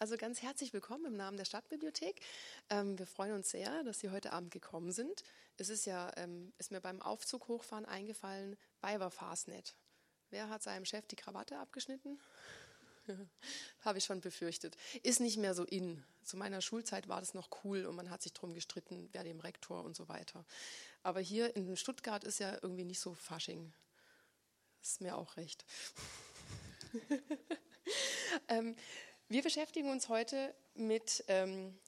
Also ganz herzlich willkommen im Namen der Stadtbibliothek. Ähm, wir freuen uns sehr, dass Sie heute Abend gekommen sind. Es ist ja, ähm, ist mir beim Aufzug hochfahren eingefallen, Weiber Fastnet. Wer hat seinem Chef die Krawatte abgeschnitten? Habe ich schon befürchtet. Ist nicht mehr so in. Zu meiner Schulzeit war das noch cool und man hat sich drum gestritten, wer dem Rektor und so weiter. Aber hier in Stuttgart ist ja irgendwie nicht so Fasching. Ist mir auch recht. ähm, wir beschäftigen uns heute mit ähm,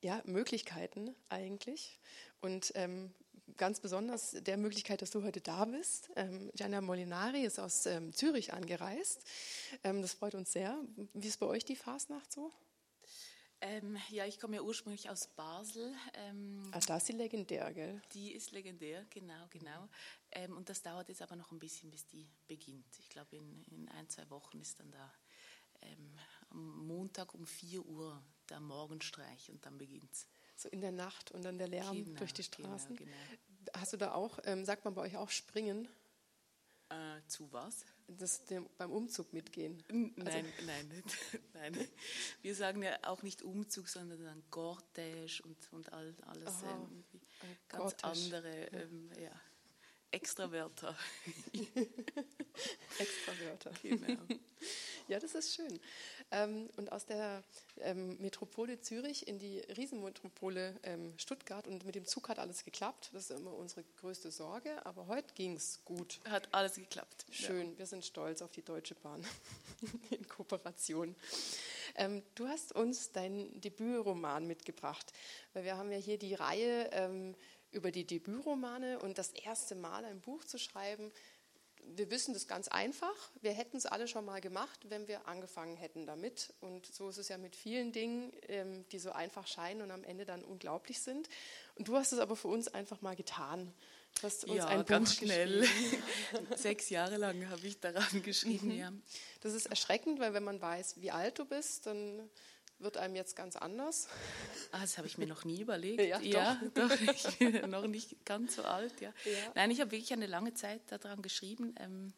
ja, Möglichkeiten eigentlich und ähm, ganz besonders der Möglichkeit, dass du heute da bist. Ähm, Gianna Molinari ist aus ähm, Zürich angereist. Ähm, das freut uns sehr. Wie ist bei euch die Fastnacht so? Ähm, ja, ich komme ja ursprünglich aus Basel. Ähm, Ach, da ist die legendär, gell? Die ist legendär, genau, genau. Ähm, und das dauert jetzt aber noch ein bisschen, bis die beginnt. Ich glaube, in, in ein, zwei Wochen ist dann da am Montag um 4 Uhr der Morgenstreich und dann beginnt es. So in der Nacht und dann der Lärm genau, durch die genau, Straßen. Genau, genau. Hast du da auch, ähm, sagt man bei euch auch Springen? Äh, zu was? Das, dem, beim Umzug mitgehen. Nein, also, nein, nein. Wir sagen ja auch nicht Umzug, sondern dann Cortège und, und all, alles oh, ähm, ganz Cortège. andere ähm, ja, Extrawörter. Extrawörter. Genau. Ja, das ist schön. Ähm, und aus der ähm, Metropole Zürich in die Riesenmetropole ähm, Stuttgart und mit dem Zug hat alles geklappt. Das ist immer unsere größte Sorge, aber heute ging es gut. Hat alles geklappt. Schön, ja. wir sind stolz auf die Deutsche Bahn in Kooperation. Du hast uns deinen Debütroman mitgebracht, weil wir haben ja hier die Reihe über die Debütromane und das erste Mal ein Buch zu schreiben wir wissen das ganz einfach. Wir hätten es alle schon mal gemacht, wenn wir angefangen hätten damit. Und so ist es ja mit vielen Dingen, ähm, die so einfach scheinen und am Ende dann unglaublich sind. Und du hast es aber für uns einfach mal getan. Du hast uns ja, ein ganz Buch schnell. Sechs Jahre lang habe ich daran geschrieben. Mhm. Ja. Das ist erschreckend, weil wenn man weiß, wie alt du bist, dann wird einem jetzt ganz anders. Ah, das habe ich mir noch nie überlegt. Ja, ja doch. doch. ich bin noch nicht ganz so alt. Ja. ja. Nein, ich habe wirklich eine lange Zeit daran geschrieben, ähm,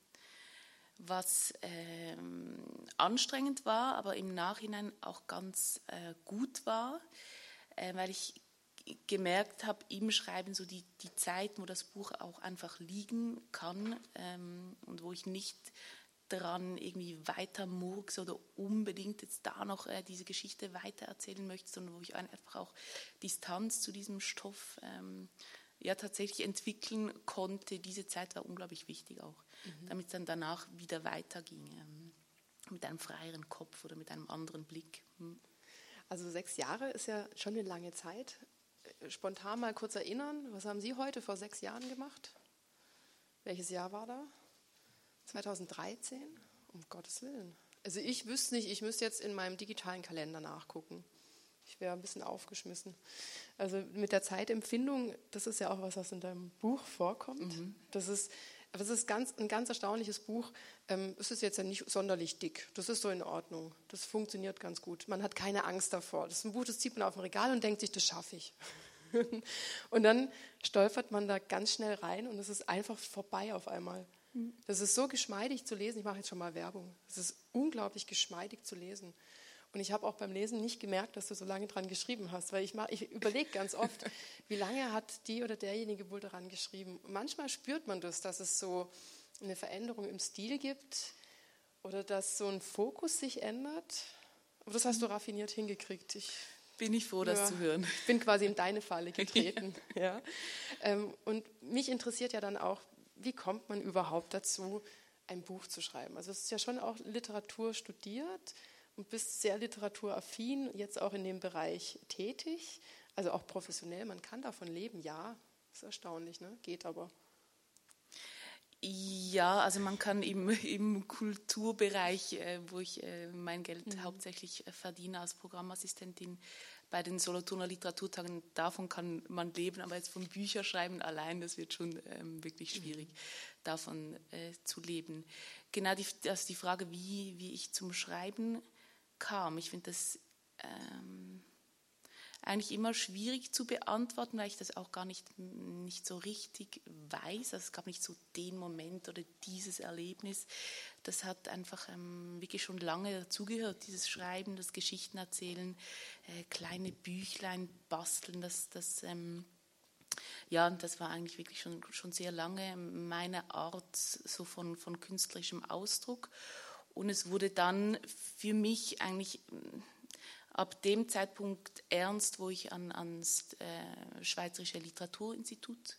was ähm, anstrengend war, aber im Nachhinein auch ganz äh, gut war, äh, weil ich gemerkt habe im Schreiben so die, die Zeit, wo das Buch auch einfach liegen kann ähm, und wo ich nicht daran irgendwie weiter murks oder unbedingt jetzt da noch äh, diese Geschichte weiter erzählen möchte, sondern wo ich einfach auch Distanz zu diesem Stoff ähm, ja tatsächlich entwickeln konnte. Diese Zeit war unglaublich wichtig auch, mhm. damit es dann danach wieder weiterging ähm, mit einem freieren Kopf oder mit einem anderen Blick. Mhm. Also sechs Jahre ist ja schon eine lange Zeit. Äh, spontan mal kurz erinnern, was haben Sie heute vor sechs Jahren gemacht? Welches Jahr war da? 2013? Um Gottes Willen. Also ich wüsste nicht, ich müsste jetzt in meinem digitalen Kalender nachgucken. Ich wäre ein bisschen aufgeschmissen. Also mit der Zeitempfindung, das ist ja auch was, was in deinem Buch vorkommt. Mhm. Das ist, das ist ganz, ein ganz erstaunliches Buch. Ähm, es ist jetzt ja nicht sonderlich dick. Das ist so in Ordnung. Das funktioniert ganz gut. Man hat keine Angst davor. Das ist ein Buch, das zieht man auf dem Regal und denkt sich, das schaffe ich. und dann stolpert man da ganz schnell rein und es ist einfach vorbei auf einmal. Das ist so geschmeidig zu lesen. Ich mache jetzt schon mal Werbung. Es ist unglaublich geschmeidig zu lesen. Und ich habe auch beim Lesen nicht gemerkt, dass du so lange dran geschrieben hast, weil ich, ich überlege ganz oft, wie lange hat die oder derjenige wohl daran geschrieben. Und manchmal spürt man das, dass es so eine Veränderung im Stil gibt oder dass so ein Fokus sich ändert. Aber das hast du raffiniert hingekriegt. Ich bin ich froh, das ja, zu hören. Ich bin quasi in deine Falle getreten. ja. ja. Ähm, und mich interessiert ja dann auch, wie kommt man überhaupt dazu, ein Buch zu schreiben? Also es ist ja schon auch Literatur studiert und bist sehr literaturaffin, jetzt auch in dem Bereich tätig, also auch professionell. Man kann davon leben, ja, ist erstaunlich, ne? geht aber. Ja, also man kann im, im Kulturbereich, äh, wo ich äh, mein Geld mhm. hauptsächlich äh, verdiene als Programmassistentin, bei den Solothurner Literaturtagen, davon kann man leben, aber jetzt vom Bücherschreiben allein, das wird schon ähm, wirklich schwierig, mhm. davon äh, zu leben. Genau, die, also die Frage, wie, wie ich zum Schreiben kam, ich finde das ähm, eigentlich immer schwierig zu beantworten, weil ich das auch gar nicht, nicht so richtig weiß. Also es gab nicht so den Moment oder dieses Erlebnis. Das hat einfach ähm, wirklich schon lange dazugehört, dieses Schreiben, das Geschichten erzählen, äh, kleine Büchlein basteln, das, das ähm, ja, das war eigentlich wirklich schon, schon sehr lange meine Art so von, von künstlerischem Ausdruck. Und es wurde dann für mich eigentlich ab dem Zeitpunkt ernst, wo ich an, ans äh, Schweizerische Literaturinstitut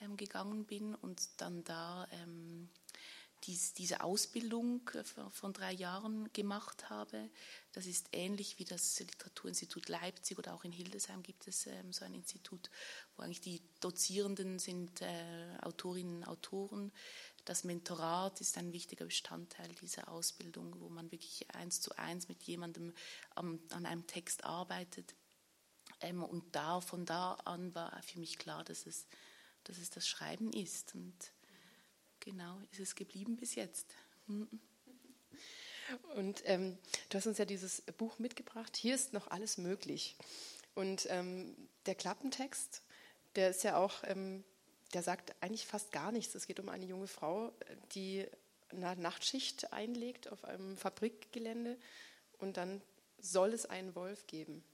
ähm, gegangen bin und dann da ähm, dies, diese Ausbildung äh, von drei Jahren gemacht habe. Das ist ähnlich wie das Literaturinstitut Leipzig oder auch in Hildesheim gibt es ähm, so ein Institut, wo eigentlich die Dozierenden sind äh, Autorinnen und Autoren. Das Mentorat ist ein wichtiger Bestandteil dieser Ausbildung, wo man wirklich eins zu eins mit jemandem an einem Text arbeitet. Ähm, und da, von da an war für mich klar, dass es, dass es das Schreiben ist. Und genau ist es geblieben bis jetzt. Mhm. Und ähm, du hast uns ja dieses Buch mitgebracht. Hier ist noch alles möglich. Und ähm, der Klappentext, der ist ja auch, ähm, der sagt eigentlich fast gar nichts. Es geht um eine junge Frau, die eine Nachtschicht einlegt auf einem Fabrikgelände und dann soll es einen Wolf geben.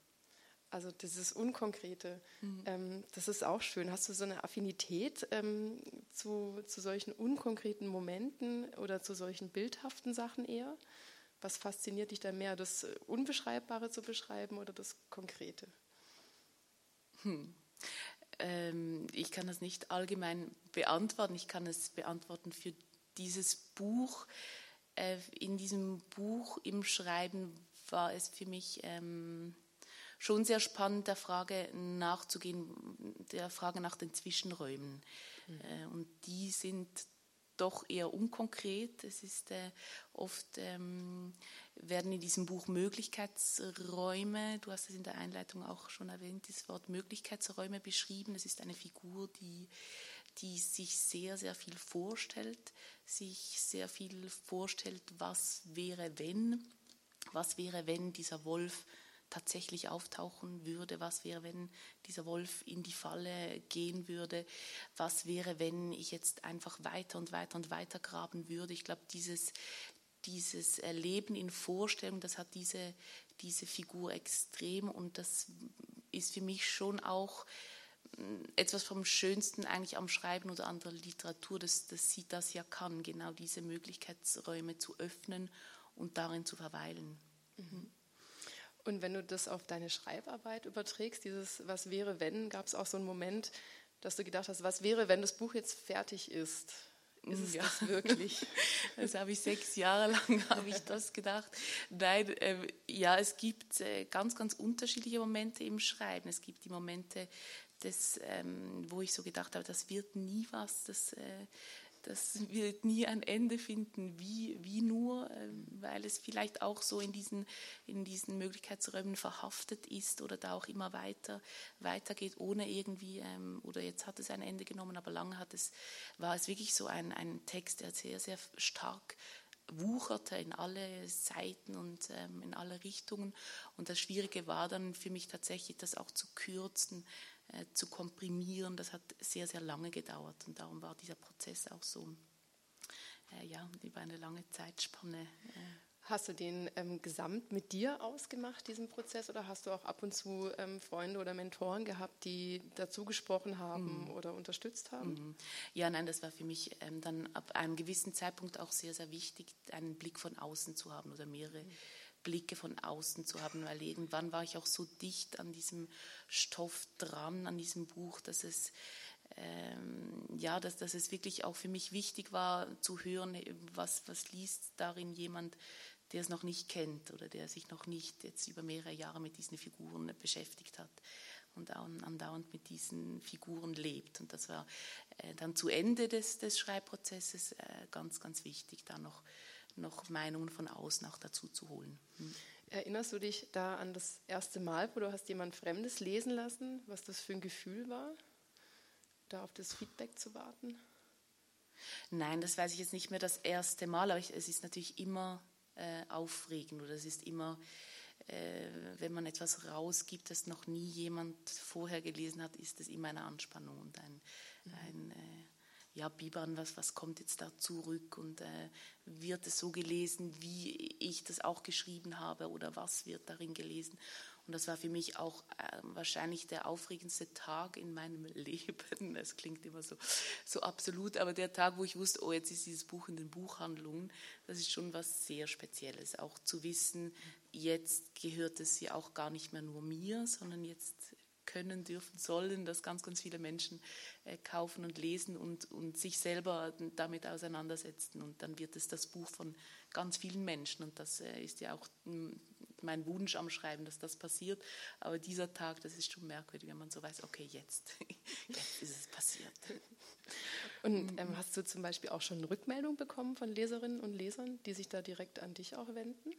Also dieses Unkonkrete, mhm. ähm, das ist auch schön. Hast du so eine Affinität ähm, zu, zu solchen unkonkreten Momenten oder zu solchen bildhaften Sachen eher? Was fasziniert dich da mehr, das Unbeschreibbare zu beschreiben oder das Konkrete? Hm. Ähm, ich kann das nicht allgemein beantworten. Ich kann es beantworten für dieses Buch. Äh, in diesem Buch im Schreiben war es für mich ähm, schon sehr spannend, der Frage nachzugehen, der Frage nach den Zwischenräumen. Mhm. Äh, und die sind doch eher unkonkret. Es ist äh, oft ähm, werden in diesem Buch Möglichkeitsräume, du hast es in der Einleitung auch schon erwähnt, das Wort Möglichkeitsräume beschrieben. Es ist eine Figur, die, die sich sehr, sehr viel vorstellt, sich sehr viel vorstellt, was wäre, wenn, was wäre, wenn dieser Wolf tatsächlich auftauchen würde, was wäre, wenn dieser Wolf in die Falle gehen würde, was wäre, wenn ich jetzt einfach weiter und weiter und weiter graben würde. Ich glaube, dieses, dieses Leben in Vorstellung, das hat diese, diese Figur extrem und das ist für mich schon auch mm, etwas vom Schönsten eigentlich am Schreiben oder an der Literatur, dass, dass sie das ja kann, genau diese Möglichkeitsräume zu öffnen und darin zu verweilen. Mhm. Und wenn du das auf deine Schreibarbeit überträgst, dieses Was wäre, wenn, gab es auch so einen Moment, dass du gedacht hast, was wäre, wenn das Buch jetzt fertig ist? Ist es ja. das wirklich? Das habe ich sechs Jahre lang habe ich das gedacht. Nein, äh, ja, es gibt äh, ganz, ganz unterschiedliche Momente im Schreiben. Es gibt die Momente, des, ähm, wo ich so gedacht habe, das wird nie was, das, äh, das wird nie ein Ende finden, wie, wie nur, ähm, weil es vielleicht auch so in diesen, in diesen Möglichkeitsräumen verhaftet ist oder da auch immer weiter weitergeht, ohne irgendwie, ähm, oder jetzt hat es ein Ende genommen, aber lange hat es, war es wirklich so ein, ein Text, der sehr, sehr stark wucherte in alle Seiten und ähm, in alle Richtungen. Und das Schwierige war dann für mich tatsächlich, das auch zu kürzen, zu komprimieren. Das hat sehr, sehr lange gedauert und darum war dieser Prozess auch so äh, ja, über eine lange Zeitspanne. Äh. Hast du den ähm, gesamt mit dir ausgemacht, diesen Prozess, oder hast du auch ab und zu ähm, Freunde oder Mentoren gehabt, die dazu gesprochen haben mhm. oder unterstützt haben? Mhm. Ja, nein, das war für mich ähm, dann ab einem gewissen Zeitpunkt auch sehr, sehr wichtig, einen Blick von außen zu haben oder mehrere. Mhm Blicke von außen zu haben, weil irgendwann war ich auch so dicht an diesem Stoff dran, an diesem Buch, dass es ähm, ja, dass, dass es wirklich auch für mich wichtig war zu hören, was, was liest darin jemand, der es noch nicht kennt oder der sich noch nicht jetzt über mehrere Jahre mit diesen Figuren beschäftigt hat und andauernd mit diesen Figuren lebt. Und das war äh, dann zu Ende des, des Schreibprozesses äh, ganz, ganz wichtig, da noch noch Meinungen von außen auch dazu zu holen. Hm. Erinnerst du dich da an das erste Mal, wo du hast jemand Fremdes lesen lassen, was das für ein Gefühl war, da auf das Feedback zu warten? Nein, das weiß ich jetzt nicht mehr das erste Mal, aber ich, es ist natürlich immer äh, aufregend oder es ist immer äh, wenn man etwas rausgibt, das noch nie jemand vorher gelesen hat, ist es immer eine Anspannung und ein, mhm. ein äh, ja, Bibern, was, was kommt jetzt da zurück und äh, wird es so gelesen, wie ich das auch geschrieben habe oder was wird darin gelesen. Und das war für mich auch äh, wahrscheinlich der aufregendste Tag in meinem Leben. Es klingt immer so, so absolut, aber der Tag, wo ich wusste, oh, jetzt ist dieses Buch in den Buchhandlungen, das ist schon was sehr Spezielles. Auch zu wissen, jetzt gehört es ja auch gar nicht mehr nur mir, sondern jetzt können, dürfen, sollen, dass ganz, ganz viele Menschen äh, kaufen und lesen und, und sich selber damit auseinandersetzen. Und dann wird es das Buch von ganz vielen Menschen. Und das äh, ist ja auch mein Wunsch am Schreiben, dass das passiert. Aber dieser Tag, das ist schon merkwürdig, wenn man so weiß, okay, jetzt, jetzt ist es passiert. Und ähm, hast du zum Beispiel auch schon Rückmeldung bekommen von Leserinnen und Lesern, die sich da direkt an dich auch wenden?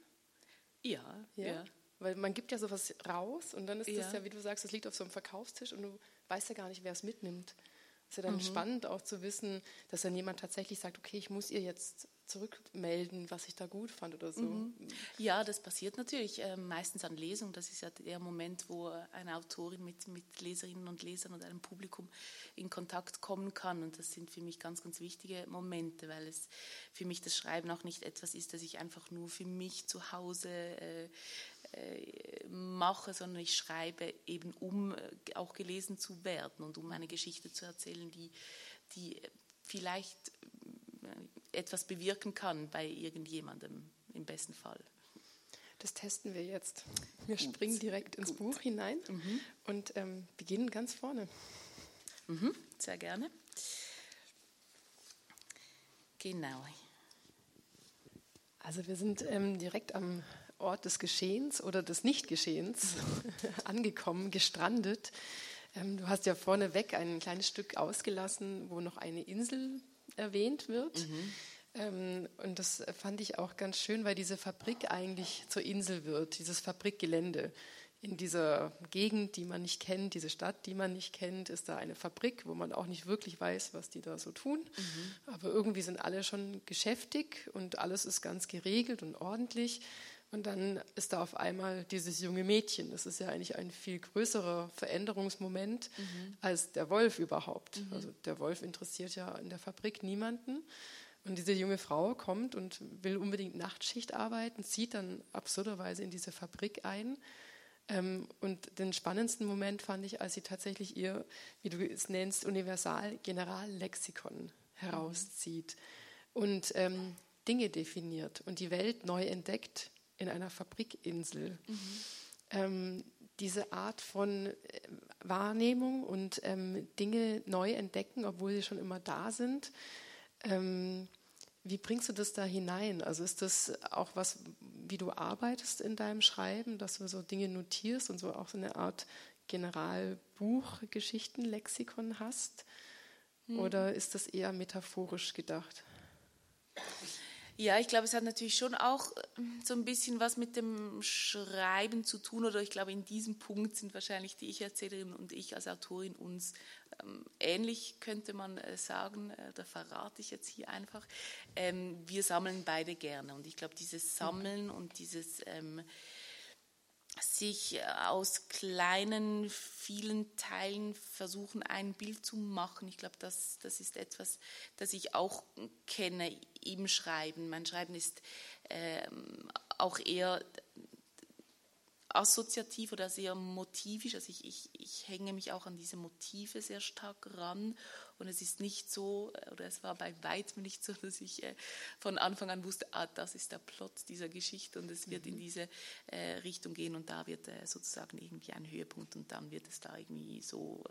Ja, ja. ja. Weil man gibt ja sowas raus und dann ist ja. das ja, wie du sagst, das liegt auf so einem Verkaufstisch und du weißt ja gar nicht, wer es mitnimmt. Es ist ja dann mhm. spannend auch zu wissen, dass dann jemand tatsächlich sagt, okay, ich muss ihr jetzt zurückmelden, was ich da gut fand oder so. Mhm. Ja, das passiert natürlich äh, meistens an Lesungen. Das ist ja der Moment, wo eine Autorin mit, mit Leserinnen und Lesern und einem Publikum in Kontakt kommen kann. Und das sind für mich ganz, ganz wichtige Momente, weil es für mich das Schreiben auch nicht etwas ist, das ich einfach nur für mich zu Hause äh, äh, mache, sondern ich schreibe eben, um äh, auch gelesen zu werden und um eine Geschichte zu erzählen, die, die vielleicht etwas bewirken kann bei irgendjemandem im besten Fall. Das testen wir jetzt. Wir Gut. springen direkt ins Gut. Buch hinein mhm. und ähm, beginnen ganz vorne. Mhm. Sehr gerne. Genau. Also wir sind ähm, direkt am Ort des Geschehens oder des Nichtgeschehens angekommen, gestrandet. Ähm, du hast ja vorneweg ein kleines Stück ausgelassen, wo noch eine Insel erwähnt wird. Mhm. Ähm, und das fand ich auch ganz schön, weil diese Fabrik eigentlich zur Insel wird, dieses Fabrikgelände. In dieser Gegend, die man nicht kennt, diese Stadt, die man nicht kennt, ist da eine Fabrik, wo man auch nicht wirklich weiß, was die da so tun. Mhm. Aber irgendwie sind alle schon geschäftig und alles ist ganz geregelt und ordentlich. Und dann ist da auf einmal dieses junge Mädchen. Das ist ja eigentlich ein viel größerer Veränderungsmoment mhm. als der Wolf überhaupt. Mhm. Also der Wolf interessiert ja in der Fabrik niemanden. Und diese junge Frau kommt und will unbedingt Nachtschicht arbeiten, zieht dann absurderweise in diese Fabrik ein. Ähm, und den spannendsten Moment fand ich, als sie tatsächlich ihr, wie du es nennst, Universal-Generallexikon herauszieht mhm. und ähm, Dinge definiert und die Welt neu entdeckt in einer Fabrikinsel. Mhm. Ähm, diese Art von äh, Wahrnehmung und ähm, Dinge neu entdecken, obwohl sie schon immer da sind. Ähm, wie bringst du das da hinein? Also ist das auch was, wie du arbeitest in deinem Schreiben, dass du so Dinge notierst und so auch so eine Art Generalbuch, Geschichtenlexikon hast? Mhm. Oder ist das eher metaphorisch gedacht? Ja, ich glaube, es hat natürlich schon auch ähm, so ein bisschen was mit dem Schreiben zu tun. Oder ich glaube, in diesem Punkt sind wahrscheinlich die Ich-Erzählerin und ich als Autorin uns ähm, ähnlich, könnte man äh, sagen. Äh, da verrate ich jetzt hier einfach. Ähm, wir sammeln beide gerne. Und ich glaube, dieses Sammeln und dieses ähm, sich äh, aus kleinen, vielen Teilen versuchen, ein Bild zu machen. Ich glaube, das, das ist etwas, das ich auch kenne im Schreiben. Mein Schreiben ist ähm, auch eher assoziativ oder sehr motivisch. Also ich, ich, ich hänge mich auch an diese Motive sehr stark ran. Und es ist nicht so, äh, oder es war bei weitem nicht so, dass ich äh, von Anfang an wusste, ah, das ist der Plot dieser Geschichte und es wird mhm. in diese äh, Richtung gehen und da wird sozusagen irgendwie ein Höhepunkt und dann wird es da irgendwie so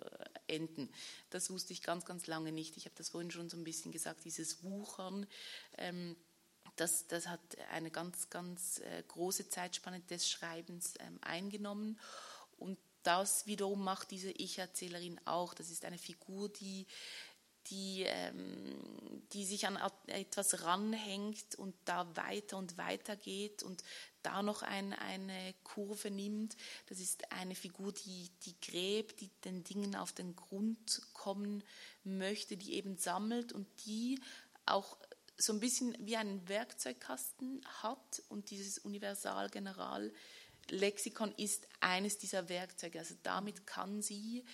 enden. Das wusste ich ganz, ganz lange nicht. Ich habe das vorhin schon so ein bisschen gesagt, dieses Wuchern. Ähm, das, das hat eine ganz, ganz große Zeitspanne des Schreibens ähm, eingenommen. Das wiederum macht diese Ich-Erzählerin auch. Das ist eine Figur, die, die, ähm, die sich an etwas ranhängt und da weiter und weiter geht und da noch ein, eine Kurve nimmt. Das ist eine Figur, die, die gräbt, die den Dingen auf den Grund kommen möchte, die eben sammelt und die auch so ein bisschen wie einen Werkzeugkasten hat und dieses Universal-General Lexikon ist eines dieser Werkzeuge. Also damit kann sie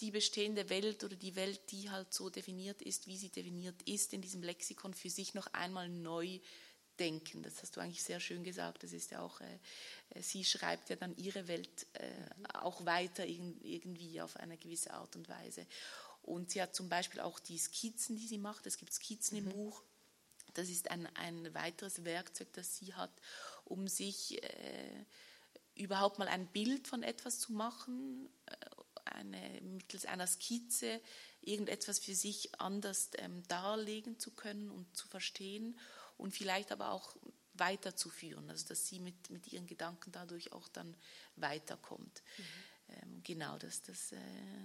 die bestehende Welt oder die Welt, die halt so definiert ist, wie sie definiert ist, in diesem Lexikon für sich noch einmal neu denken. Das hast du eigentlich sehr schön gesagt. Das ist ja auch, äh, äh sie schreibt ja dann ihre Welt äh, auch weiter irgendwie auf eine gewisse Art und Weise. Und sie hat zum Beispiel auch die Skizzen, die sie macht. Es gibt Skizzen mhm. im Buch. Das ist ein, ein weiteres Werkzeug, das sie hat, um sich äh, überhaupt mal ein Bild von etwas zu machen, äh, eine, mittels einer Skizze irgendetwas für sich anders ähm, darlegen zu können und zu verstehen und vielleicht aber auch weiterzuführen, also dass sie mit, mit ihren Gedanken dadurch auch dann weiterkommt. Mhm. Ähm, genau, das, das äh,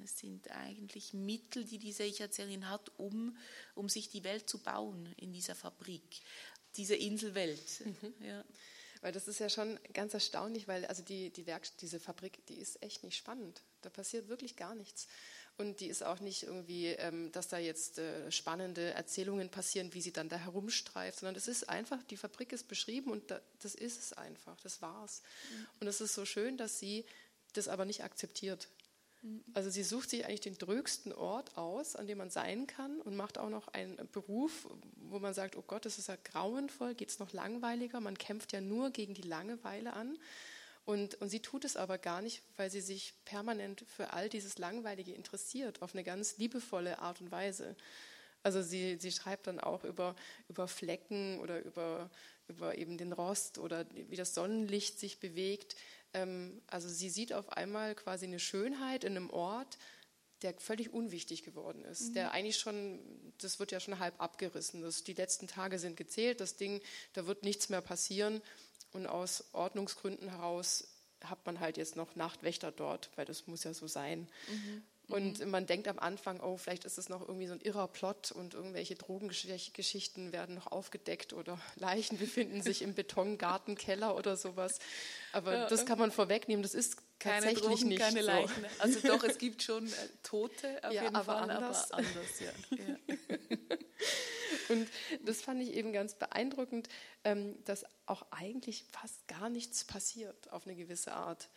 sind eigentlich Mittel, die diese Ich-Erzählerin hat, um, um sich die Welt zu bauen in dieser Fabrik, diese Inselwelt. Mhm. Ja. Weil das ist ja schon ganz erstaunlich, weil also die, die Werk diese Fabrik, die ist echt nicht spannend. Da passiert wirklich gar nichts. Und die ist auch nicht irgendwie, ähm, dass da jetzt äh, spannende Erzählungen passieren, wie sie dann da herumstreift, sondern es ist einfach, die Fabrik ist beschrieben und da, das ist es einfach, das war's. Mhm. Und es ist so schön, dass sie das aber nicht akzeptiert. Mhm. Also sie sucht sich eigentlich den drögsten Ort aus, an dem man sein kann und macht auch noch einen Beruf, wo man sagt, oh Gott, das ist ja grauenvoll, geht es noch langweiliger, man kämpft ja nur gegen die Langeweile an. Und, und sie tut es aber gar nicht, weil sie sich permanent für all dieses Langweilige interessiert, auf eine ganz liebevolle Art und Weise. Also sie, sie schreibt dann auch über, über Flecken oder über, über eben den Rost oder wie das Sonnenlicht sich bewegt. Ähm, also sie sieht auf einmal quasi eine Schönheit in einem Ort, der völlig unwichtig geworden ist. Mhm. Der eigentlich schon, das wird ja schon halb abgerissen. Das, die letzten Tage sind gezählt, das Ding, da wird nichts mehr passieren. Und aus Ordnungsgründen heraus hat man halt jetzt noch Nachtwächter dort, weil das muss ja so sein. Mhm. Und mhm. man denkt am Anfang, oh, vielleicht ist es noch irgendwie so ein irrer Plot und irgendwelche Drogengeschichten werden noch aufgedeckt oder Leichen befinden sich im Betongartenkeller oder sowas. Aber ja, das kann man vorwegnehmen, das ist keine tatsächlich Drogen, nicht keine so. Leichen. Also doch, es gibt schon äh, Tote auf ja, jeden aber Fall, anders. aber anders, ja. ja. Und das fand ich eben ganz beeindruckend, ähm, dass auch eigentlich fast gar nichts passiert auf eine gewisse Art.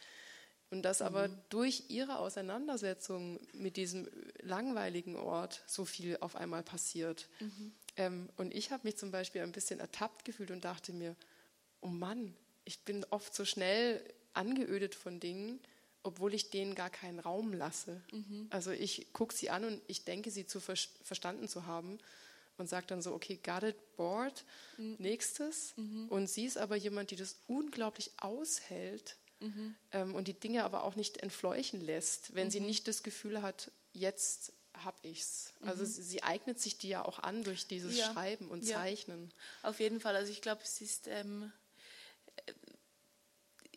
Und dass mhm. aber durch ihre Auseinandersetzung mit diesem langweiligen Ort so viel auf einmal passiert. Mhm. Ähm, und ich habe mich zum Beispiel ein bisschen ertappt gefühlt und dachte mir, oh Mann, ich bin oft so schnell angeödet von Dingen, obwohl ich denen gar keinen Raum lasse. Mhm. Also ich gucke sie an und ich denke, sie zu ver verstanden zu haben und sage dann so, okay, got it, board, mhm. nächstes. Mhm. Und sie ist aber jemand, die das unglaublich aushält mhm. ähm, und die Dinge aber auch nicht entfleuchen lässt, wenn sie mhm. nicht das Gefühl hat, jetzt habe ich's. Also sie, sie, eignet sich die ja auch an durch dieses ja. Schreiben und ja. Zeichnen. Auf jeden Fall. Also ich glaube, es ist ähm,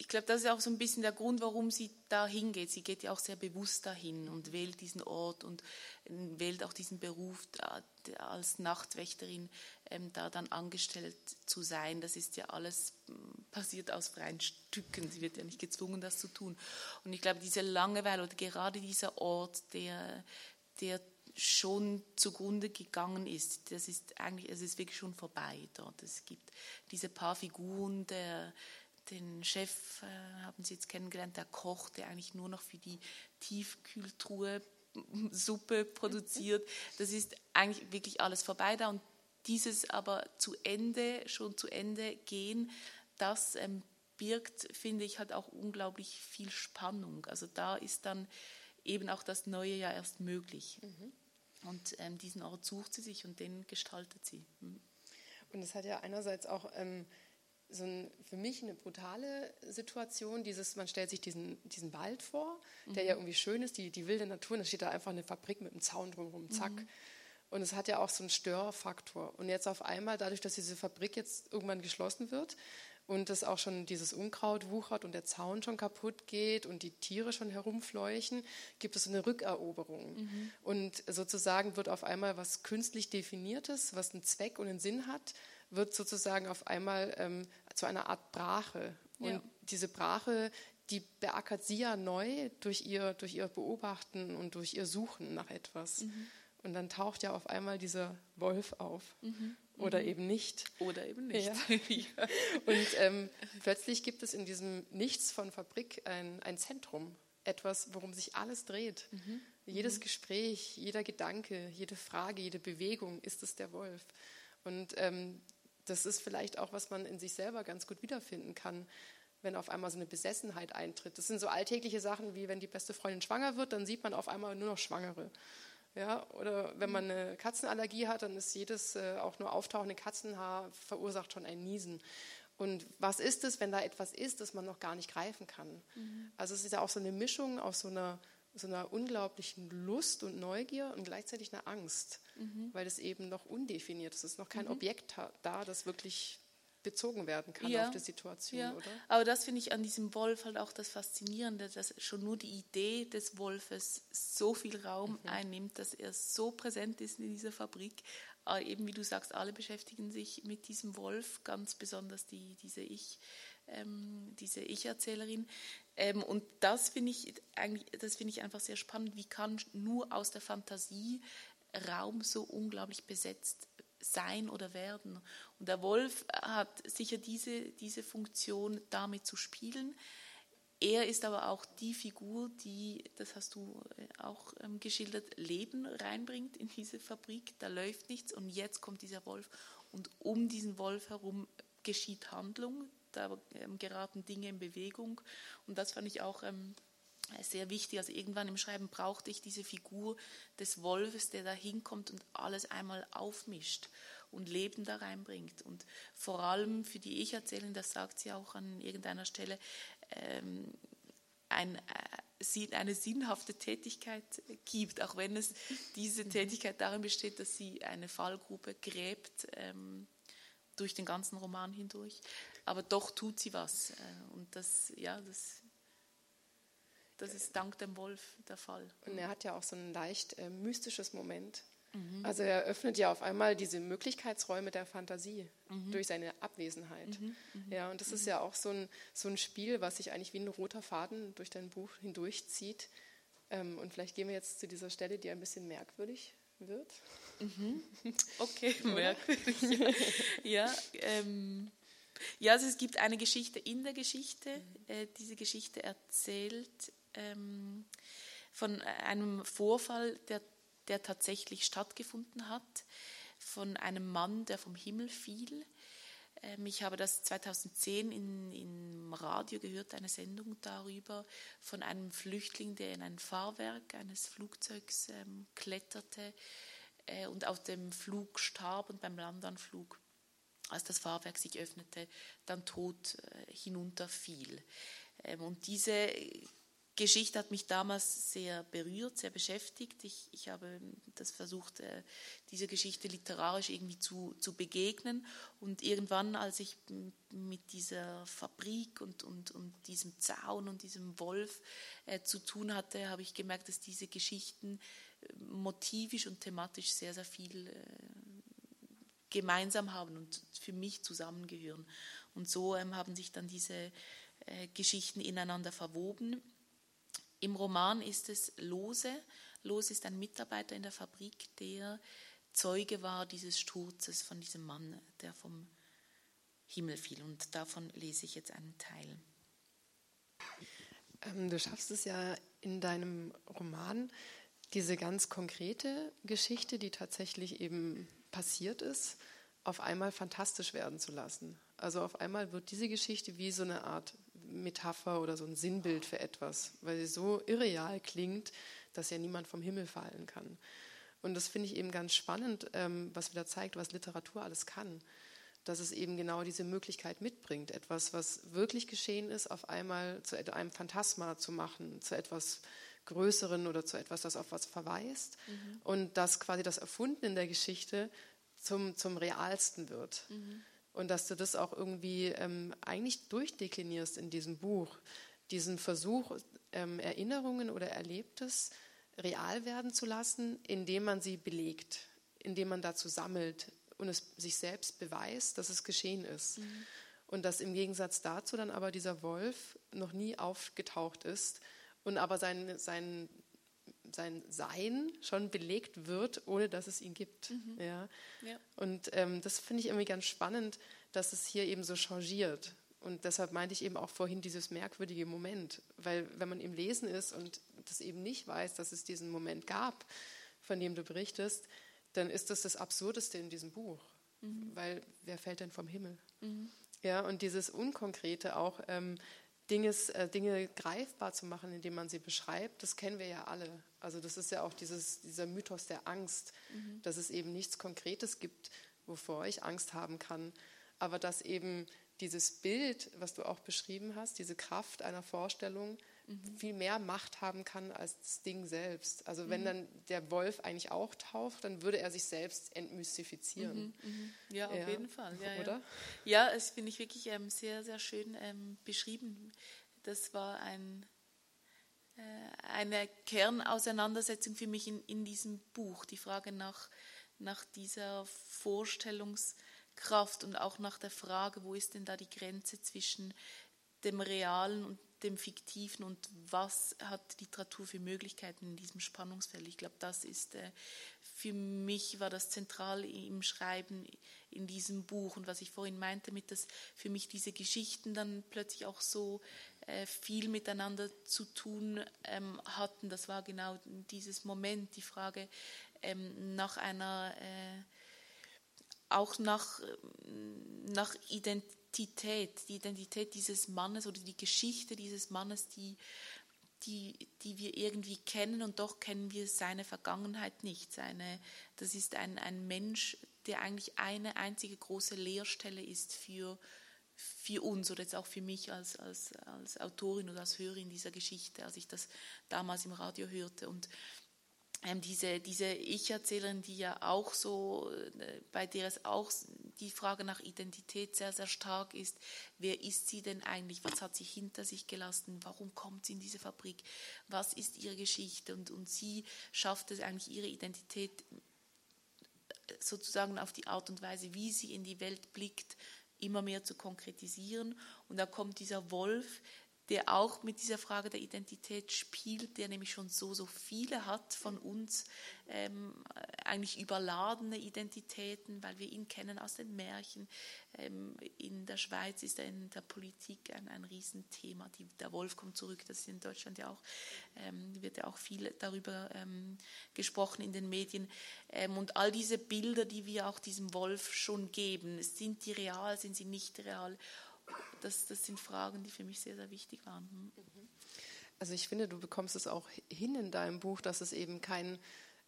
ich glaube, das ist auch so ein bisschen der Grund, warum sie da hingeht. Sie geht ja auch sehr bewusst dahin und wählt diesen Ort und ähm, wählt auch diesen Beruf da, als Nachtwächterin ähm, da dann angestellt zu sein. Das ist ja alles ähm, passiert aus freien Stücken. Sie wird ja nicht gezwungen, das zu tun. Und ich glaube, diese Langeweile oder gerade dieser Ort, der, der schon zugrunde gegangen ist. Das ist eigentlich, es ist wirklich schon vorbei dort. Es gibt diese paar Figuren, der, den Chef äh, haben Sie jetzt kennengelernt, der Koch, der eigentlich nur noch für die Tiefkühltruhe Suppe produziert. Das ist eigentlich wirklich alles vorbei da und dieses aber zu Ende, schon zu Ende gehen, das ähm, birgt, finde ich, hat auch unglaublich viel Spannung. Also da ist dann eben auch das Neue ja erst möglich. Mhm. Und ähm, diesen Ort sucht sie sich und den gestaltet sie. Mhm. Und es hat ja einerseits auch ähm, so ein, für mich eine brutale Situation. Dieses, man stellt sich diesen, diesen Wald vor, der mhm. ja irgendwie schön ist, die, die wilde Natur, und da steht da einfach eine Fabrik mit einem Zaun drumherum, zack. Mhm. Und es hat ja auch so einen Störfaktor. Und jetzt auf einmal, dadurch, dass diese Fabrik jetzt irgendwann geschlossen wird und das auch schon dieses Unkraut wuchert und der Zaun schon kaputt geht und die Tiere schon herumfleuchen, gibt es eine Rückeroberung. Mhm. Und sozusagen wird auf einmal was künstlich definiertes, was einen Zweck und einen Sinn hat, wird sozusagen auf einmal ähm, zu einer Art Brache. Und ja. diese Brache, die beackert sie ja neu durch ihr, durch ihr Beobachten und durch ihr Suchen nach etwas. Mhm. Und dann taucht ja auf einmal dieser Wolf auf. Mhm. oder mhm. eben nicht. Oder eben nicht. Ja. Und ähm, plötzlich gibt es in diesem Nichts von Fabrik ein, ein Zentrum, etwas, worum sich alles dreht. Mhm. Jedes mhm. Gespräch, jeder Gedanke, jede Frage, jede Bewegung ist es der Wolf. Und ähm, das ist vielleicht auch, was man in sich selber ganz gut wiederfinden kann, wenn auf einmal so eine Besessenheit eintritt. Das sind so alltägliche Sachen, wie wenn die beste Freundin schwanger wird, dann sieht man auf einmal nur noch Schwangere. Ja, oder wenn man eine Katzenallergie hat, dann ist jedes äh, auch nur auftauchende Katzenhaar verursacht schon ein Niesen. Und was ist es, wenn da etwas ist, das man noch gar nicht greifen kann? Mhm. Also es ist ja auch so eine Mischung aus so einer, so einer unglaublichen Lust und Neugier und gleichzeitig einer Angst, mhm. weil es eben noch undefiniert ist. Es ist noch kein mhm. Objekt da, das wirklich bezogen werden kann ja. auf die Situation, ja. oder? Aber das finde ich an diesem Wolf halt auch das Faszinierende, dass schon nur die Idee des Wolfes so viel Raum mhm. einnimmt, dass er so präsent ist in dieser Fabrik. Aber eben wie du sagst, alle beschäftigen sich mit diesem Wolf, ganz besonders die, diese Ich, ähm, diese Ich-Erzählerin. Ähm, und das finde ich eigentlich, das finde ich einfach sehr spannend. Wie kann nur aus der Fantasie Raum so unglaublich besetzt sein oder werden. Und der Wolf hat sicher diese, diese Funktion damit zu spielen. Er ist aber auch die Figur, die, das hast du äh, auch ähm, geschildert, Leben reinbringt in diese Fabrik. Da läuft nichts und jetzt kommt dieser Wolf und um diesen Wolf herum geschieht Handlung, da ähm, geraten Dinge in Bewegung und das fand ich auch ähm, sehr wichtig. Also irgendwann im Schreiben brauchte ich diese Figur des Wolfes, der da hinkommt und alles einmal aufmischt und Leben da reinbringt. Und vor allem für die Ich-Erzählung, das sagt sie auch an irgendeiner Stelle, ähm, ein, äh, eine sinnhafte Tätigkeit gibt, auch wenn es diese Tätigkeit darin besteht, dass sie eine Fallgruppe gräbt ähm, durch den ganzen Roman hindurch. Aber doch tut sie was. Äh, und das, ja, das das ist dank dem Wolf der Fall. Und er hat ja auch so ein leicht äh, mystisches Moment. Mhm. Also er öffnet ja auf einmal diese Möglichkeitsräume der Fantasie mhm. durch seine Abwesenheit. Mhm. mhm. Ja, und das ist mhm. ja auch so ein, so ein Spiel, was sich eigentlich wie ein roter Faden durch dein Buch hindurchzieht. Ähm, und vielleicht gehen wir jetzt zu dieser Stelle, die ein bisschen merkwürdig wird. Mhm. Okay, merkwürdig. ja, ähm, ja also es gibt eine Geschichte in der Geschichte. Äh, diese Geschichte erzählt ähm, von einem Vorfall, der, der tatsächlich stattgefunden hat, von einem Mann, der vom Himmel fiel. Ähm, ich habe das 2010 in, im Radio gehört, eine Sendung darüber, von einem Flüchtling, der in ein Fahrwerk eines Flugzeugs ähm, kletterte äh, und auf dem Flug starb und beim Landanflug als das Fahrwerk sich öffnete, dann tot äh, hinunterfiel. Ähm, und diese Geschichte hat mich damals sehr berührt, sehr beschäftigt. Ich, ich habe das versucht, äh, dieser Geschichte literarisch irgendwie zu, zu begegnen. Und irgendwann, als ich mit dieser Fabrik und, und, und diesem Zaun und diesem Wolf äh, zu tun hatte, habe ich gemerkt, dass diese Geschichten äh, motivisch und thematisch sehr, sehr viel gemeinsam haben und für mich zusammengehören. Und so ähm, haben sich dann diese Geschichten ineinander verwoben. Im Roman ist es Lose. Lose ist ein Mitarbeiter in der Fabrik, der Zeuge war dieses Sturzes von diesem Mann, der vom Himmel fiel. Und davon lese ich jetzt einen Teil. Ähm, du schaffst es ja in deinem Roman, diese ganz konkrete Geschichte, die tatsächlich eben passiert ist, auf einmal fantastisch werden zu lassen. Also auf einmal wird diese Geschichte wie so eine Art Metapher oder so ein Sinnbild für etwas, weil sie so irreal klingt, dass ja niemand vom Himmel fallen kann. Und das finde ich eben ganz spannend, ähm, was wieder zeigt, was Literatur alles kann. Dass es eben genau diese Möglichkeit mitbringt, etwas, was wirklich geschehen ist, auf einmal zu einem Phantasma zu machen, zu etwas Größeren oder zu etwas, das auf was verweist. Mhm. Und dass quasi das Erfunden in der Geschichte zum, zum Realsten wird. Mhm. Und dass du das auch irgendwie ähm, eigentlich durchdeklinierst in diesem Buch. Diesen Versuch, ähm, Erinnerungen oder Erlebtes real werden zu lassen, indem man sie belegt, indem man dazu sammelt und es sich selbst beweist, dass es geschehen ist. Mhm. Und dass im Gegensatz dazu dann aber dieser Wolf noch nie aufgetaucht ist und aber sein, sein sein Sein schon belegt wird, ohne dass es ihn gibt. Mhm. Ja. ja. Und ähm, das finde ich irgendwie ganz spannend, dass es hier eben so changiert. Und deshalb meinte ich eben auch vorhin dieses merkwürdige Moment, weil wenn man im Lesen ist und das eben nicht weiß, dass es diesen Moment gab, von dem du berichtest, dann ist das das Absurdeste in diesem Buch, mhm. weil wer fällt denn vom Himmel? Mhm. Ja, und dieses Unkonkrete auch, ähm, Dinges, äh, Dinge greifbar zu machen, indem man sie beschreibt, das kennen wir ja alle. Also das ist ja auch dieses, dieser Mythos der Angst, mhm. dass es eben nichts Konkretes gibt, wovor ich Angst haben kann, aber dass eben dieses Bild, was du auch beschrieben hast, diese Kraft einer Vorstellung, mhm. viel mehr Macht haben kann als das Ding selbst. Also wenn mhm. dann der Wolf eigentlich auch taucht, dann würde er sich selbst entmystifizieren. Mhm, mhm. ja, auf ja. jeden Fall. Ja, Oder? Ja, ja es finde ich wirklich ähm, sehr, sehr schön ähm, beschrieben. Das war ein, äh, eine Kernauseinandersetzung für mich in, in diesem Buch, die Frage nach, nach dieser Vorstellungs- Kraft und auch nach der Frage, wo ist denn da die Grenze zwischen dem Realen und dem Fiktiven und was hat Literatur für Möglichkeiten in diesem Spannungsfeld. Ich glaube, das ist äh, für mich war das zentral im Schreiben in diesem Buch und was ich vorhin meinte, mit dass für mich diese Geschichten dann plötzlich auch so äh, viel miteinander zu tun ähm, hatten. Das war genau dieses Moment, die Frage ähm, nach einer äh, auch nach, nach Identität, die Identität dieses Mannes oder die Geschichte dieses Mannes, die, die, die wir irgendwie kennen und doch kennen wir seine Vergangenheit nicht. Seine, das ist ein, ein Mensch, der eigentlich eine einzige große Leerstelle ist für, für uns oder jetzt auch für mich als, als, als Autorin oder als Hörerin dieser Geschichte, als ich das damals im Radio hörte. Und diese, diese Ich-Erzählerin, die ja auch so, äh, bei der es auch die Frage nach Identität sehr, sehr stark ist. Wer ist sie denn eigentlich? Was hat sie hinter sich gelassen? Warum kommt sie in diese Fabrik? Was ist ihre Geschichte? Und, und sie schafft es eigentlich, ihre Identität äh, sozusagen auf die Art und Weise, wie sie in die Welt blickt, immer mehr zu konkretisieren. Und da kommt dieser Wolf, der auch mit dieser Frage der Identität spielt, der nämlich schon so, so viele hat von uns, ähm, eigentlich überladene Identitäten, weil wir ihn kennen aus den Märchen. Ähm, in der Schweiz ist er in der Politik ein, ein Riesenthema. Die, der Wolf kommt zurück, das ist in Deutschland ja auch, ähm, wird ja auch viel darüber ähm, gesprochen in den Medien. Ähm, und all diese Bilder, die wir auch diesem Wolf schon geben, sind die real, sind sie nicht real? Das, das sind Fragen, die für mich sehr, sehr wichtig waren. Hm. Also ich finde, du bekommst es auch hin in deinem Buch, dass es eben kein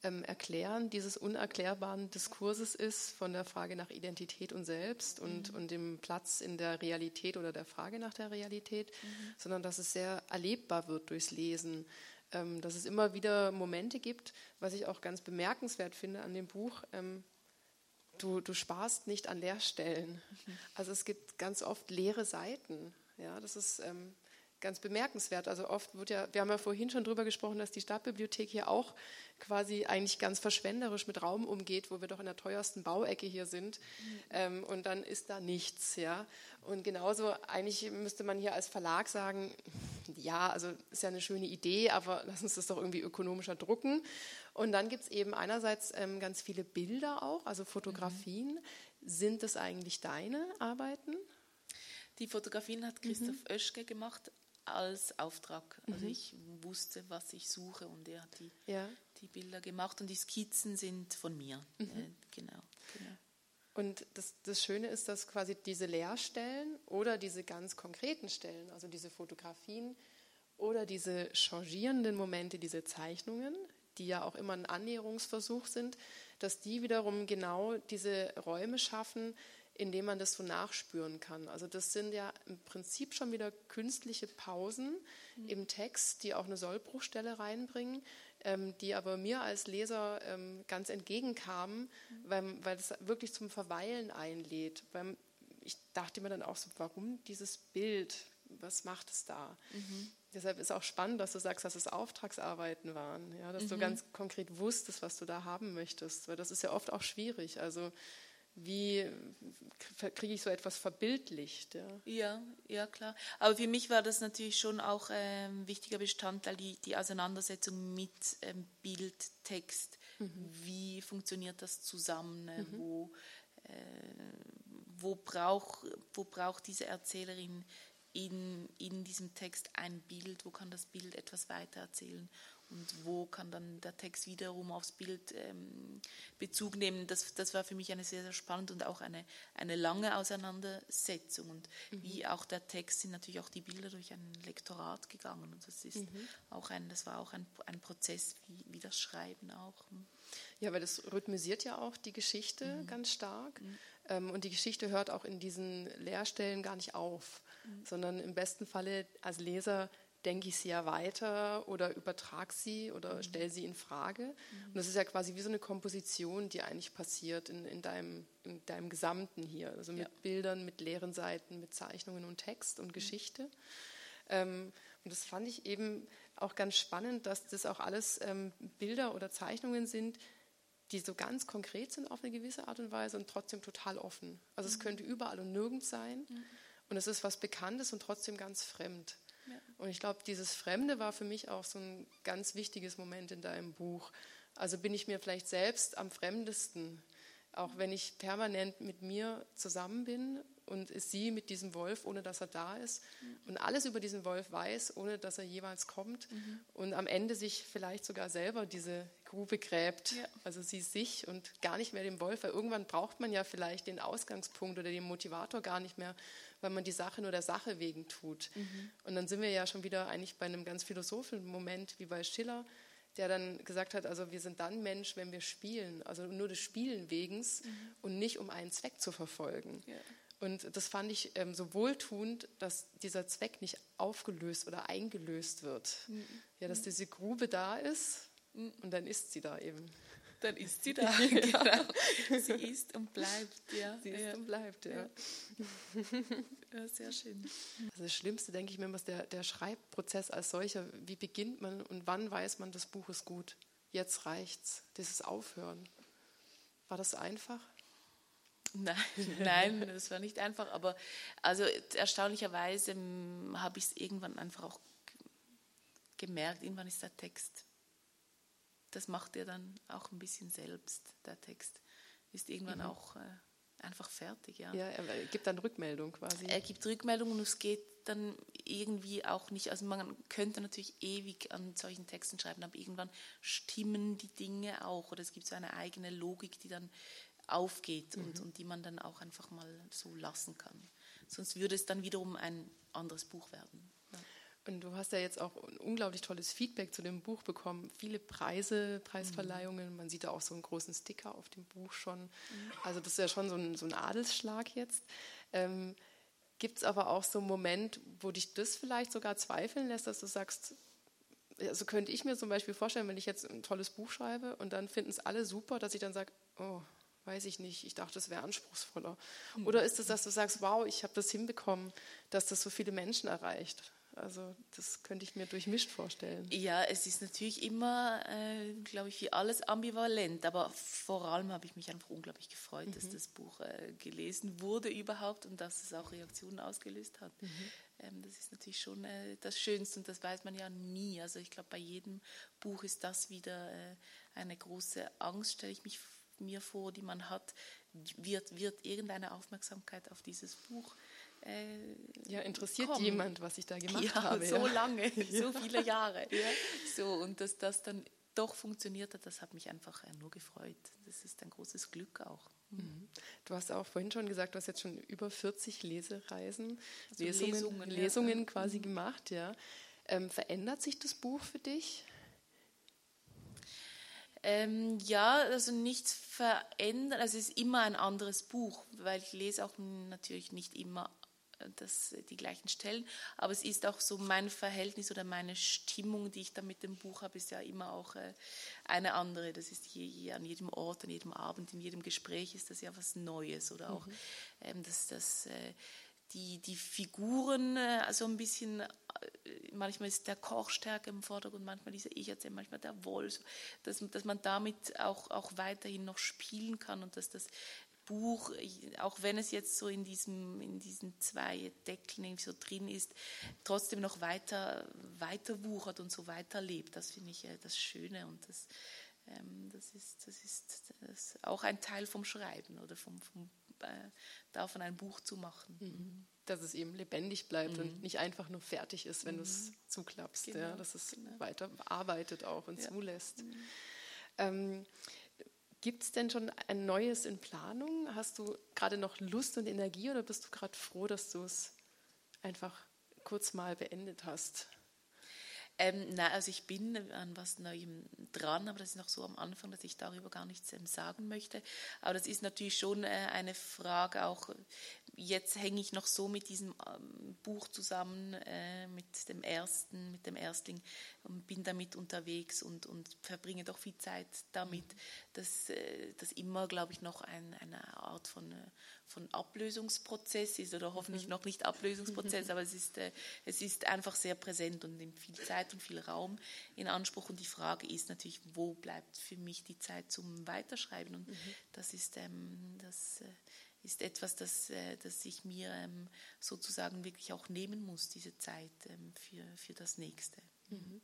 ähm, Erklären dieses unerklärbaren Diskurses ist von der Frage nach Identität und Selbst und, mhm. und dem Platz in der Realität oder der Frage nach der Realität, mhm. sondern dass es sehr erlebbar wird durchs Lesen. Ähm, dass es immer wieder Momente gibt, was ich auch ganz bemerkenswert finde an dem Buch, ähm, du, du sparst nicht an Leerstellen. Also es gibt ganz oft leere Seiten. Ja, das ist ähm, ganz bemerkenswert. Also oft wird ja, wir haben ja vorhin schon darüber gesprochen, dass die Stadtbibliothek hier auch quasi eigentlich ganz verschwenderisch mit Raum umgeht, wo wir doch in der teuersten Bauecke hier sind. Mhm. Ähm, und dann ist da nichts, ja. Und genauso eigentlich müsste man hier als Verlag sagen, ja, also ist ja eine schöne Idee, aber lass uns das doch irgendwie ökonomischer drucken. Und dann gibt es eben einerseits ähm, ganz viele Bilder auch, also Fotografien. Mhm. Sind das eigentlich deine Arbeiten? Die Fotografien hat Christoph mhm. Oeschke gemacht als Auftrag. Also mhm. ich wusste, was ich suche und er hat die, ja. die Bilder gemacht und die Skizzen sind von mir. Mhm. Äh, genau, genau. Und das, das Schöne ist, dass quasi diese Leerstellen oder diese ganz konkreten Stellen, also diese Fotografien oder diese changierenden Momente, diese Zeichnungen, die ja auch immer ein Annäherungsversuch sind, dass die wiederum genau diese Räume schaffen, indem man das so nachspüren kann. Also das sind ja im Prinzip schon wieder künstliche Pausen mhm. im Text, die auch eine Sollbruchstelle reinbringen, ähm, die aber mir als Leser ähm, ganz entgegenkamen, mhm. weil, weil es wirklich zum Verweilen einlädt. Weil ich dachte mir dann auch so, warum dieses Bild? Was macht es da? Mhm. Deshalb ist auch spannend, dass du sagst, dass es Auftragsarbeiten waren, ja, dass du mhm. ganz konkret wusstest, was du da haben möchtest, weil das ist ja oft auch schwierig. Also wie kriege ich so etwas verbildlicht? Ja. ja, ja, klar. Aber für mich war das natürlich schon auch ein ähm, wichtiger Bestandteil, die, die Auseinandersetzung mit ähm, Bild, Text. Mhm. Wie funktioniert das zusammen? Ne? Mhm. Wo, äh, wo, brauch, wo braucht diese Erzählerin in, in diesem Text ein Bild? Wo kann das Bild etwas weitererzählen? und wo kann dann der Text wiederum aufs Bild ähm, Bezug nehmen. Das, das war für mich eine sehr, sehr spannende und auch eine, eine lange Auseinandersetzung. Und mhm. wie auch der Text sind natürlich auch die Bilder durch ein Lektorat gegangen. Und das ist mhm. auch ein, das war auch ein, ein Prozess wie, wie das Schreiben auch. Ja, weil das rhythmisiert ja auch die Geschichte mhm. ganz stark. Ähm, und die Geschichte hört auch in diesen Leerstellen gar nicht auf, mhm. sondern im besten Falle als Leser denke ich sie ja weiter oder übertrage sie oder mhm. stelle sie in Frage. Mhm. Und das ist ja quasi wie so eine Komposition, die eigentlich passiert in, in, deinem, in deinem Gesamten hier. Also mit ja. Bildern, mit leeren Seiten, mit Zeichnungen und Text und mhm. Geschichte. Ähm, und das fand ich eben auch ganz spannend, dass das auch alles ähm, Bilder oder Zeichnungen sind, die so ganz konkret sind auf eine gewisse Art und Weise und trotzdem total offen. Also es mhm. könnte überall und nirgends sein. Mhm. Und es ist was Bekanntes und trotzdem ganz fremd. Und ich glaube, dieses Fremde war für mich auch so ein ganz wichtiges Moment in deinem Buch. Also bin ich mir vielleicht selbst am fremdesten, auch wenn ich permanent mit mir zusammen bin und sie mit diesem Wolf, ohne dass er da ist mhm. und alles über diesen Wolf weiß, ohne dass er jeweils kommt mhm. und am Ende sich vielleicht sogar selber diese Grube gräbt, ja. also sie sich und gar nicht mehr den Wolf, weil irgendwann braucht man ja vielleicht den Ausgangspunkt oder den Motivator gar nicht mehr, weil man die Sache nur der Sache wegen tut. Mhm. Und dann sind wir ja schon wieder eigentlich bei einem ganz philosophischen Moment, wie bei Schiller, der dann gesagt hat, also wir sind dann Mensch, wenn wir spielen, also nur des Spielen wegens mhm. und nicht um einen Zweck zu verfolgen. Ja. Und das fand ich ähm, so wohltuend, dass dieser Zweck nicht aufgelöst oder eingelöst wird. Mhm. Ja, dass diese Grube da ist mhm. und dann ist sie da eben dann ist sie da. genau. Sie ist und bleibt, ja. Sie ist ja. und bleibt, ja. ja. Sehr schön. Also das Schlimmste, denke ich mir, ist der, der Schreibprozess als solcher. Wie beginnt man und wann weiß man, das Buch ist gut? Jetzt reicht's. Dieses Aufhören. War das einfach? Nein, nein, das war nicht einfach. Aber also erstaunlicherweise habe ich es irgendwann einfach auch gemerkt. Irgendwann ist der Text das macht er dann auch ein bisschen selbst, der Text. Ist irgendwann mhm. auch äh, einfach fertig, ja. Ja, er gibt dann Rückmeldung quasi. Er gibt Rückmeldung und es geht dann irgendwie auch nicht, also man könnte natürlich ewig an solchen Texten schreiben, aber irgendwann stimmen die Dinge auch oder es gibt so eine eigene Logik, die dann aufgeht mhm. und, und die man dann auch einfach mal so lassen kann. Sonst würde es dann wiederum ein anderes Buch werden. Und du hast ja jetzt auch ein unglaublich tolles Feedback zu dem Buch bekommen. Viele Preise, Preisverleihungen. Mhm. Man sieht da auch so einen großen Sticker auf dem Buch schon. Mhm. Also das ist ja schon so ein, so ein Adelsschlag jetzt. Ähm, Gibt es aber auch so einen Moment, wo dich das vielleicht sogar zweifeln lässt, dass du sagst, also könnte ich mir zum Beispiel vorstellen, wenn ich jetzt ein tolles Buch schreibe und dann finden es alle super, dass ich dann sage, oh, weiß ich nicht, ich dachte, es wäre anspruchsvoller. Mhm. Oder ist es, dass du sagst, wow, ich habe das hinbekommen, dass das so viele Menschen erreicht? Also das könnte ich mir durchmischt vorstellen. Ja, es ist natürlich immer, äh, glaube ich, wie alles ambivalent. Aber vor allem habe ich mich einfach unglaublich gefreut, mhm. dass das Buch äh, gelesen wurde überhaupt und dass es auch Reaktionen ausgelöst hat. Mhm. Ähm, das ist natürlich schon äh, das Schönste und das weiß man ja nie. Also ich glaube, bei jedem Buch ist das wieder äh, eine große Angst, stelle ich mich mir vor, die man hat. Wird, wird irgendeine Aufmerksamkeit auf dieses Buch äh, ja, interessiert kommen. jemand, was ich da gemacht ja, habe? So ja. lange, so viele Jahre. Ja. So, und dass das dann doch funktioniert hat, das hat mich einfach äh, nur gefreut. Das ist ein großes Glück auch. Mhm. Du hast auch vorhin schon gesagt, du hast jetzt schon über 40 Lesereisen, also Lesungen, Lesungen, Lesungen quasi mhm. gemacht. Ja. Ähm, verändert sich das Buch für dich? Ähm, ja, also nichts verändert. Also es ist immer ein anderes Buch, weil ich lese auch natürlich nicht immer das, die gleichen Stellen. Aber es ist auch so mein Verhältnis oder meine Stimmung, die ich da mit dem Buch habe, ist ja immer auch äh, eine andere. Das ist hier, hier, an jedem Ort, an jedem Abend, in jedem Gespräch ist das ja was Neues. Oder auch, mhm. ähm, dass das. Äh, die, die Figuren also ein bisschen, äh, manchmal ist der Koch stärker im Vordergrund, manchmal dieser Ich erzähl, manchmal der Wolf, dass, dass man damit auch, auch weiterhin noch spielen kann und dass das Buch, auch wenn es jetzt so in, diesem, in diesen zwei Deckeln irgendwie so drin ist, trotzdem noch weiter, weiter wuchert und so weiterlebt. Das finde ich das Schöne und das, ähm, das, ist, das, ist, das ist auch ein Teil vom Schreiben oder vom, vom davon ein Buch zu machen. Mhm. Dass es eben lebendig bleibt mhm. und nicht einfach nur fertig ist, wenn mhm. du es zuklappst. Genau, ja, dass es genau. weiter arbeitet auch und ja. zulässt. Mhm. Ähm, Gibt es denn schon ein neues in Planung? Hast du gerade noch Lust und Energie oder bist du gerade froh, dass du es einfach kurz mal beendet hast? Ähm, nein, also ich bin an was Neuem dran, aber das ist noch so am Anfang, dass ich darüber gar nichts ähm, sagen möchte. Aber das ist natürlich schon äh, eine Frage auch, jetzt hänge ich noch so mit diesem ähm, Buch zusammen, äh, mit dem ersten, mit dem Erstling und bin damit unterwegs und, und verbringe doch viel Zeit damit, dass äh, das immer, glaube ich, noch ein, eine Art von, äh, von Ablösungsprozess ist oder hoffentlich mhm. noch nicht Ablösungsprozess, aber es ist, äh, es ist einfach sehr präsent und nimmt viel Zeit und viel Raum in Anspruch. Und die Frage ist natürlich, wo bleibt für mich die Zeit zum Weiterschreiben? Und mhm. das ist ähm, das. Ist etwas, das, äh, das ich mir ähm, sozusagen wirklich auch nehmen muss, diese Zeit ähm, für, für das Nächste. Mhm.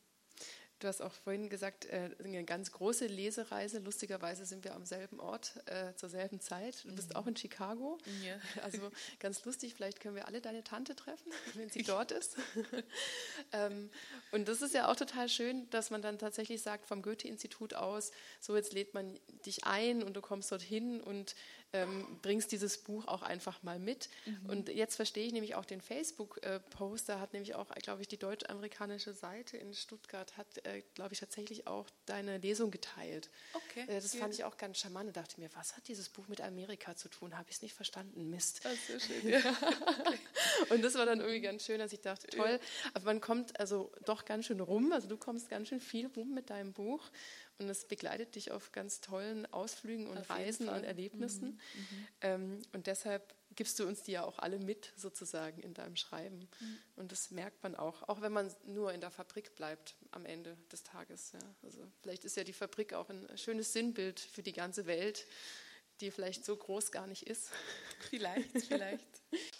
Du hast auch vorhin gesagt, äh, eine ganz große Lesereise. Lustigerweise sind wir am selben Ort äh, zur selben Zeit. Du bist mhm. auch in Chicago. Ja. Also ganz lustig, vielleicht können wir alle deine Tante treffen, wenn sie dort ist. ähm, und das ist ja auch total schön, dass man dann tatsächlich sagt, vom Goethe-Institut aus, so jetzt lädt man dich ein und du kommst dorthin und ähm, bringst dieses Buch auch einfach mal mit. Mhm. Und jetzt verstehe ich nämlich auch den Facebook-Post, da hat nämlich auch, glaube ich, die deutsch-amerikanische Seite in Stuttgart hat, äh, glaube ich, tatsächlich auch deine Lesung geteilt. Okay. Äh, das ja. fand ich auch ganz charmant und dachte mir, was hat dieses Buch mit Amerika zu tun? Habe ich es nicht verstanden? Mist. Das ist schön. Ja. okay. Und das war dann irgendwie ganz schön, dass ich dachte, toll, ja. aber man kommt also doch ganz schön rum, also du kommst ganz schön viel rum mit deinem Buch und es begleitet dich auf ganz tollen Ausflügen und auf Reisen und Erlebnissen. Mhm. Mhm. Ähm, und deshalb gibst du uns die ja auch alle mit, sozusagen, in deinem Schreiben. Mhm. Und das merkt man auch, auch wenn man nur in der Fabrik bleibt am Ende des Tages. Ja. Also vielleicht ist ja die Fabrik auch ein schönes Sinnbild für die ganze Welt, die vielleicht so groß gar nicht ist. Vielleicht, vielleicht.